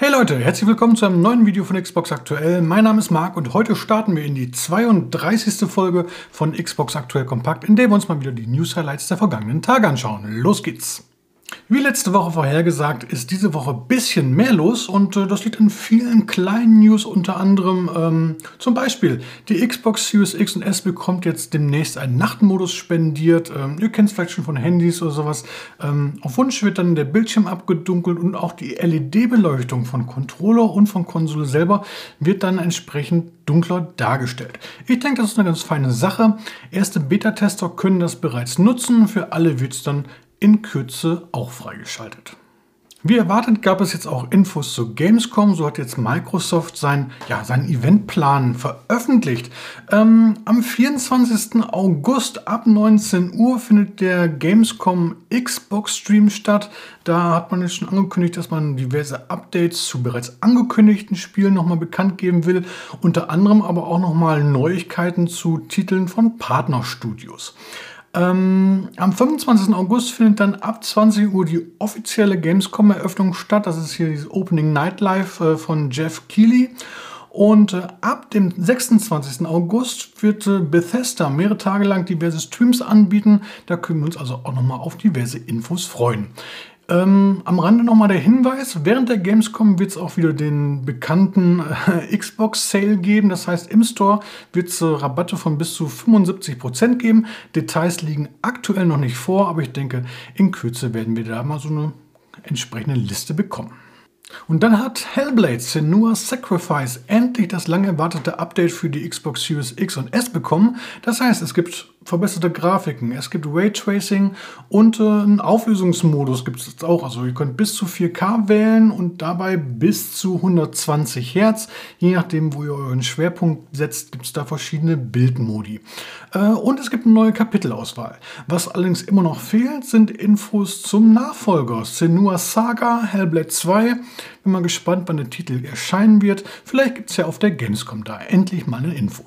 Hey Leute, herzlich willkommen zu einem neuen Video von Xbox Aktuell. Mein Name ist Marc und heute starten wir in die 32. Folge von Xbox Aktuell Kompakt, in der wir uns mal wieder die News Highlights der vergangenen Tage anschauen. Los geht's! Wie letzte Woche vorhergesagt, ist diese Woche ein bisschen mehr los und äh, das liegt an vielen kleinen News, unter anderem ähm, zum Beispiel die Xbox Series X und S bekommt jetzt demnächst einen Nachtmodus spendiert. Ähm, ihr kennt es vielleicht schon von Handys oder sowas. Ähm, auf Wunsch wird dann der Bildschirm abgedunkelt und auch die LED-Beleuchtung von Controller und von Konsole selber wird dann entsprechend dunkler dargestellt. Ich denke, das ist eine ganz feine Sache. Erste Beta-Tester können das bereits nutzen. Für alle wird es dann in Kürze auch freigeschaltet. Wie erwartet gab es jetzt auch Infos zu Gamescom. So hat jetzt Microsoft sein, ja, seinen Eventplan veröffentlicht. Ähm, am 24. August ab 19 Uhr findet der Gamescom Xbox Stream statt. Da hat man jetzt schon angekündigt, dass man diverse Updates zu bereits angekündigten Spielen nochmal bekannt geben will. Unter anderem aber auch nochmal Neuigkeiten zu Titeln von Partnerstudios. Ähm, am 25. August findet dann ab 20 Uhr die offizielle Gamescom-Eröffnung statt. Das ist hier dieses Opening Nightlife äh, von Jeff Keighley. Und äh, ab dem 26. August wird äh, Bethesda mehrere Tage lang diverse Streams anbieten. Da können wir uns also auch nochmal auf diverse Infos freuen. Ähm, am Rande nochmal der Hinweis, während der Gamescom wird es auch wieder den bekannten äh, Xbox Sale geben. Das heißt, im Store wird es äh, Rabatte von bis zu 75% geben. Details liegen aktuell noch nicht vor, aber ich denke, in Kürze werden wir da mal so eine entsprechende Liste bekommen. Und dann hat Hellblade Senua Sacrifice endlich das lang erwartete Update für die Xbox Series X und S bekommen. Das heißt, es gibt verbesserte Grafiken, es gibt Raytracing und äh, einen Auflösungsmodus gibt es jetzt auch. Also ihr könnt bis zu 4K wählen und dabei bis zu 120 Hertz. Je nachdem, wo ihr euren Schwerpunkt setzt, gibt es da verschiedene Bildmodi. Äh, und es gibt eine neue Kapitelauswahl. Was allerdings immer noch fehlt, sind Infos zum Nachfolger. Senua Saga, Hellblade 2. Bin mal gespannt, wann der Titel erscheinen wird. Vielleicht gibt es ja auf der Gamescom da endlich mal eine Info.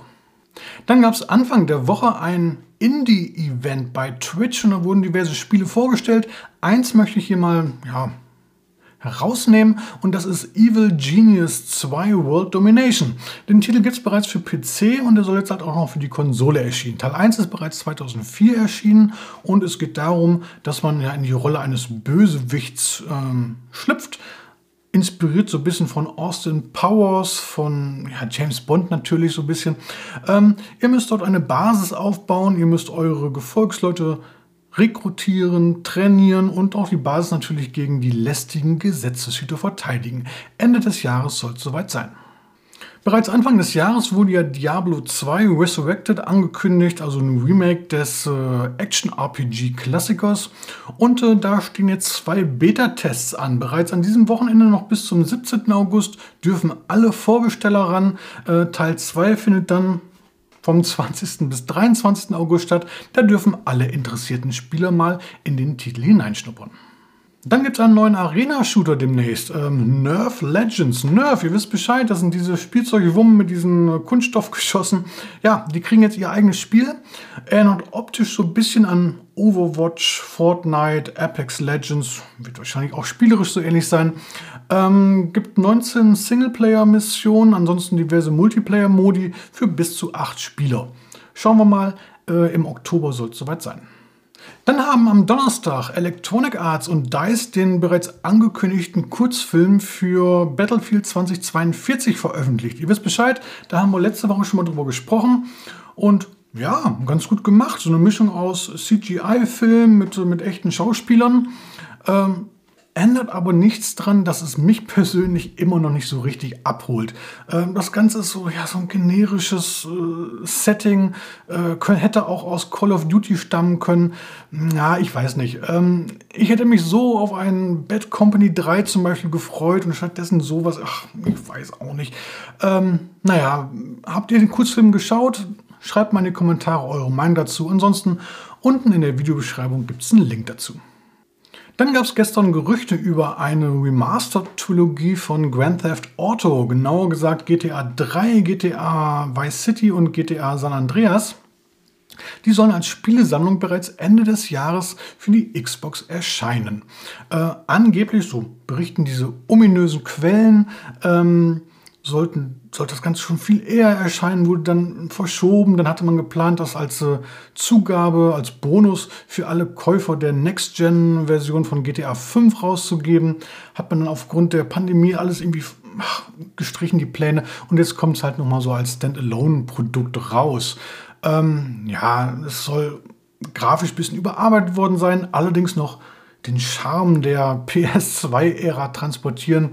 Dann gab es Anfang der Woche ein Indie-Event bei Twitch und da wurden diverse Spiele vorgestellt. Eins möchte ich hier mal ja, herausnehmen und das ist Evil Genius 2 World Domination. Den Titel gibt es bereits für PC und der soll jetzt halt auch noch für die Konsole erschienen. Teil 1 ist bereits 2004 erschienen und es geht darum, dass man ja in die Rolle eines Bösewichts ähm, schlüpft inspiriert so ein bisschen von Austin Powers, von ja, James Bond natürlich so ein bisschen. Ähm, ihr müsst dort eine Basis aufbauen, ihr müsst eure Gefolgsleute rekrutieren, trainieren und auch die Basis natürlich gegen die lästigen Gesetzeshüter verteidigen. Ende des Jahres soll es soweit sein. Bereits Anfang des Jahres wurde ja Diablo 2 Resurrected angekündigt, also ein Remake des äh, Action-RPG-Klassikers. Und äh, da stehen jetzt zwei Beta-Tests an. Bereits an diesem Wochenende noch bis zum 17. August dürfen alle Vorbesteller ran. Äh, Teil 2 findet dann vom 20. bis 23. August statt. Da dürfen alle interessierten Spieler mal in den Titel hineinschnuppern. Dann gibt es einen neuen Arena-Shooter demnächst. Ähm, Nerf Legends. Nerf, ihr wisst Bescheid, das sind diese Spielzeugwummen mit diesen äh, Kunststoffgeschossen. Ja, die kriegen jetzt ihr eigenes Spiel. Erinnert optisch so ein bisschen an Overwatch, Fortnite, Apex Legends. Wird wahrscheinlich auch spielerisch so ähnlich sein. Ähm, gibt 19 Singleplayer-Missionen, ansonsten diverse Multiplayer-Modi für bis zu 8 Spieler. Schauen wir mal, äh, im Oktober soll es soweit sein. Dann haben am Donnerstag Electronic Arts und DICE den bereits angekündigten Kurzfilm für Battlefield 2042 veröffentlicht. Ihr wisst Bescheid, da haben wir letzte Woche schon mal drüber gesprochen und ja, ganz gut gemacht. So eine Mischung aus CGI-Film mit, mit echten Schauspielern. Ähm, ändert aber nichts dran, dass es mich persönlich immer noch nicht so richtig abholt. Ähm, das Ganze ist so, ja, so ein generisches äh, Setting, äh, hätte auch aus Call of Duty stammen können. Ja, ich weiß nicht. Ähm, ich hätte mich so auf einen Bad Company 3 zum Beispiel gefreut und stattdessen sowas, ach, ich weiß auch nicht. Ähm, naja, habt ihr den Kurzfilm geschaut? Schreibt mal in die Kommentare eure Meinung dazu. Ansonsten unten in der Videobeschreibung gibt es einen Link dazu. Dann gab es gestern Gerüchte über eine Remastered-Trilogie von Grand Theft Auto, genauer gesagt GTA 3, GTA Vice City und GTA San Andreas. Die sollen als Spielesammlung bereits Ende des Jahres für die Xbox erscheinen. Äh, angeblich, so berichten diese ominösen Quellen, ähm, sollten, sollte das Ganze schon viel eher erscheinen, wurde dann verschoben. Dann hatte man geplant, das als äh, Zugabe, als Bonus für alle Käufer der Next-Gen-Version von GTA 5 rauszugeben. Hat man dann aufgrund der Pandemie alles irgendwie ach, gestrichen, die Pläne. Und jetzt kommt es halt nochmal so als Standalone-Produkt raus. Ähm, ja, es soll grafisch ein bisschen überarbeitet worden sein, allerdings noch den Charme der PS2-Ära transportieren.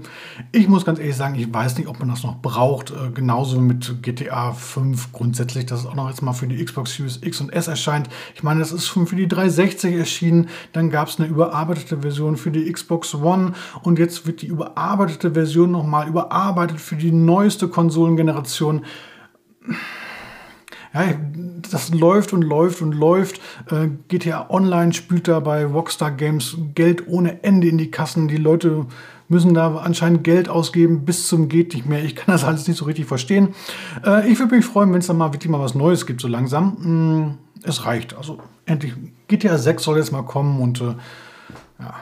Ich muss ganz ehrlich sagen, ich weiß nicht, ob man das noch braucht. Äh, genauso mit GTA 5 grundsätzlich, dass es auch noch jetzt mal für die Xbox Series X und S erscheint. Ich meine, das ist schon für die 360 erschienen. Dann gab es eine überarbeitete Version für die Xbox One und jetzt wird die überarbeitete Version nochmal überarbeitet für die neueste Konsolengeneration ja, das läuft und läuft und läuft. Äh, GTA Online spült da bei Rockstar Games Geld ohne Ende in die Kassen. Die Leute müssen da anscheinend Geld ausgeben bis zum geht nicht mehr. Ich kann das alles nicht so richtig verstehen. Äh, ich würde mich freuen, wenn es dann mal wirklich mal was Neues gibt, so langsam. Mm, es reicht. Also endlich GTA 6 soll jetzt mal kommen und äh, ja.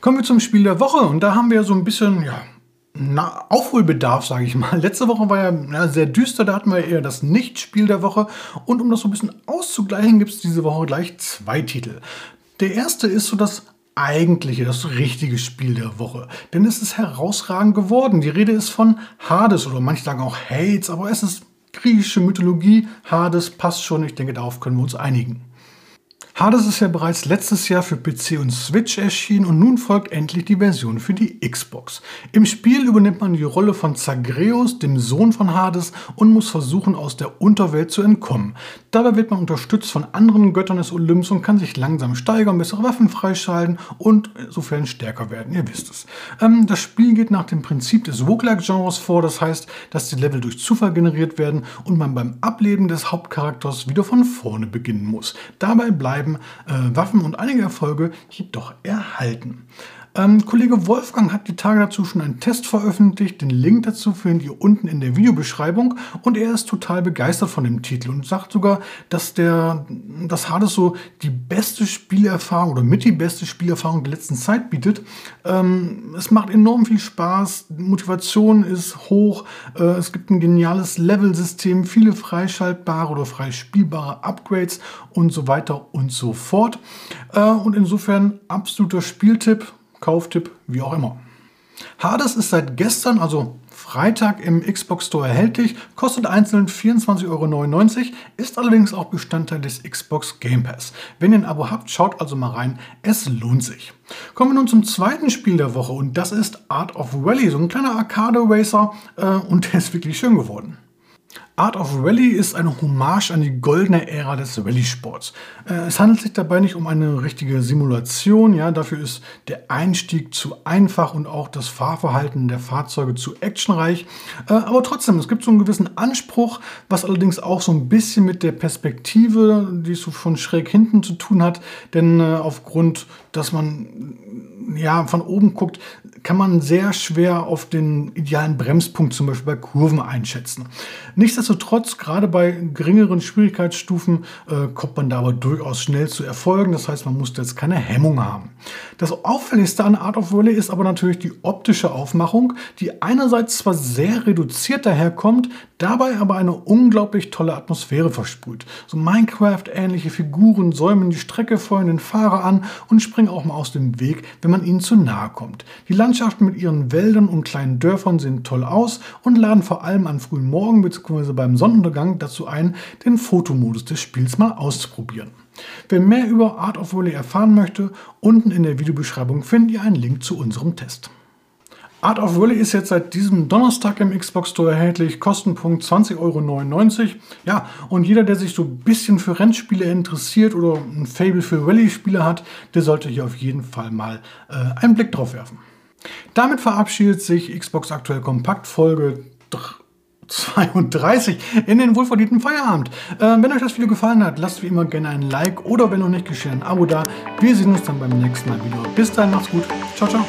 Kommen wir zum Spiel der Woche und da haben wir so ein bisschen, ja, na, Aufholbedarf, sage ich mal. Letzte Woche war ja, ja, sehr düster, da hatten wir eher das Nichtspiel der Woche. Und um das so ein bisschen auszugleichen, gibt es diese Woche gleich zwei Titel. Der erste ist so das eigentliche, das richtige Spiel der Woche. Denn es ist herausragend geworden. Die Rede ist von Hades oder manche sagen auch Hades, aber es ist griechische Mythologie. Hades passt schon, ich denke, darauf können wir uns einigen. Hades ist ja bereits letztes Jahr für PC und Switch erschienen und nun folgt endlich die Version für die Xbox. Im Spiel übernimmt man die Rolle von Zagreus, dem Sohn von Hades, und muss versuchen, aus der Unterwelt zu entkommen. Dabei wird man unterstützt von anderen Göttern des Olymps und kann sich langsam steigern, bessere Waffen freischalten und insofern stärker werden, ihr wisst es. Ähm, das Spiel geht nach dem Prinzip des Roguelike-Genres vor, das heißt, dass die Level durch Zufall generiert werden und man beim Ableben des Hauptcharakters wieder von vorne beginnen muss. Dabei bleiben äh, Waffen und einige Erfolge jedoch erhalten. Ähm, Kollege Wolfgang hat die Tage dazu schon einen Test veröffentlicht. Den Link dazu findet ihr unten in der Videobeschreibung. Und er ist total begeistert von dem Titel und sagt sogar, dass der, das Hades so die beste Spielerfahrung oder mit die beste Spielerfahrung der letzten Zeit bietet. Ähm, es macht enorm viel Spaß. Motivation ist hoch. Äh, es gibt ein geniales Level-System, viele freischaltbare oder freispielbare Upgrades und so weiter und so fort. Äh, und insofern absoluter Spieltipp Kauftipp, wie auch immer. Hades ist seit gestern, also Freitag im Xbox Store erhältlich, kostet einzeln 24,99 Euro, ist allerdings auch Bestandteil des Xbox Game Pass. Wenn ihr ein Abo habt, schaut also mal rein, es lohnt sich. Kommen wir nun zum zweiten Spiel der Woche und das ist Art of Rally, so ein kleiner Arcade-Racer äh, und der ist wirklich schön geworden. Art of Rally ist eine Hommage an die goldene Ära des Rallye-Sports. Äh, es handelt sich dabei nicht um eine richtige Simulation, ja, dafür ist der Einstieg zu einfach und auch das Fahrverhalten der Fahrzeuge zu actionreich. Äh, aber trotzdem, es gibt so einen gewissen Anspruch, was allerdings auch so ein bisschen mit der Perspektive, die so von schräg hinten zu tun hat, denn äh, aufgrund, dass man ja, von oben guckt, kann man sehr schwer auf den idealen Bremspunkt zum Beispiel bei Kurven einschätzen. Nichtsdestotrotz, gerade bei geringeren Schwierigkeitsstufen äh, kommt man da aber durchaus schnell zu Erfolgen. Das heißt, man muss jetzt keine Hemmung haben. Das Auffälligste an Art of Rally ist aber natürlich die optische Aufmachung, die einerseits zwar sehr reduziert daherkommt, dabei aber eine unglaublich tolle Atmosphäre versprüht. So Minecraft-ähnliche Figuren säumen die Strecke vor den Fahrer an und springen auch mal aus dem Weg, wenn man ihnen zu nahe kommt. Die Landschaften mit ihren Wäldern und kleinen Dörfern sehen toll aus und laden vor allem an frühen Morgen bzw. beim Sonnenuntergang dazu ein, den Fotomodus des Spiels mal auszuprobieren. Wer mehr über Art of Volley erfahren möchte, unten in der Videobeschreibung findet ihr einen Link zu unserem Test. Art of Rally ist jetzt seit diesem Donnerstag im Xbox Store erhältlich, Kostenpunkt 20,99 Euro. Ja, und jeder, der sich so ein bisschen für Rennspiele interessiert oder ein Fable für Rallye-Spiele hat, der sollte hier auf jeden Fall mal äh, einen Blick drauf werfen. Damit verabschiedet sich Xbox Aktuell Kompakt Folge 32 in den wohlverdienten Feierabend. Äh, wenn euch das Video gefallen hat, lasst wie immer gerne ein Like oder wenn noch nicht geschehen, ein Abo da. Wir sehen uns dann beim nächsten Mal wieder. Bis dahin, macht's gut. Ciao, ciao.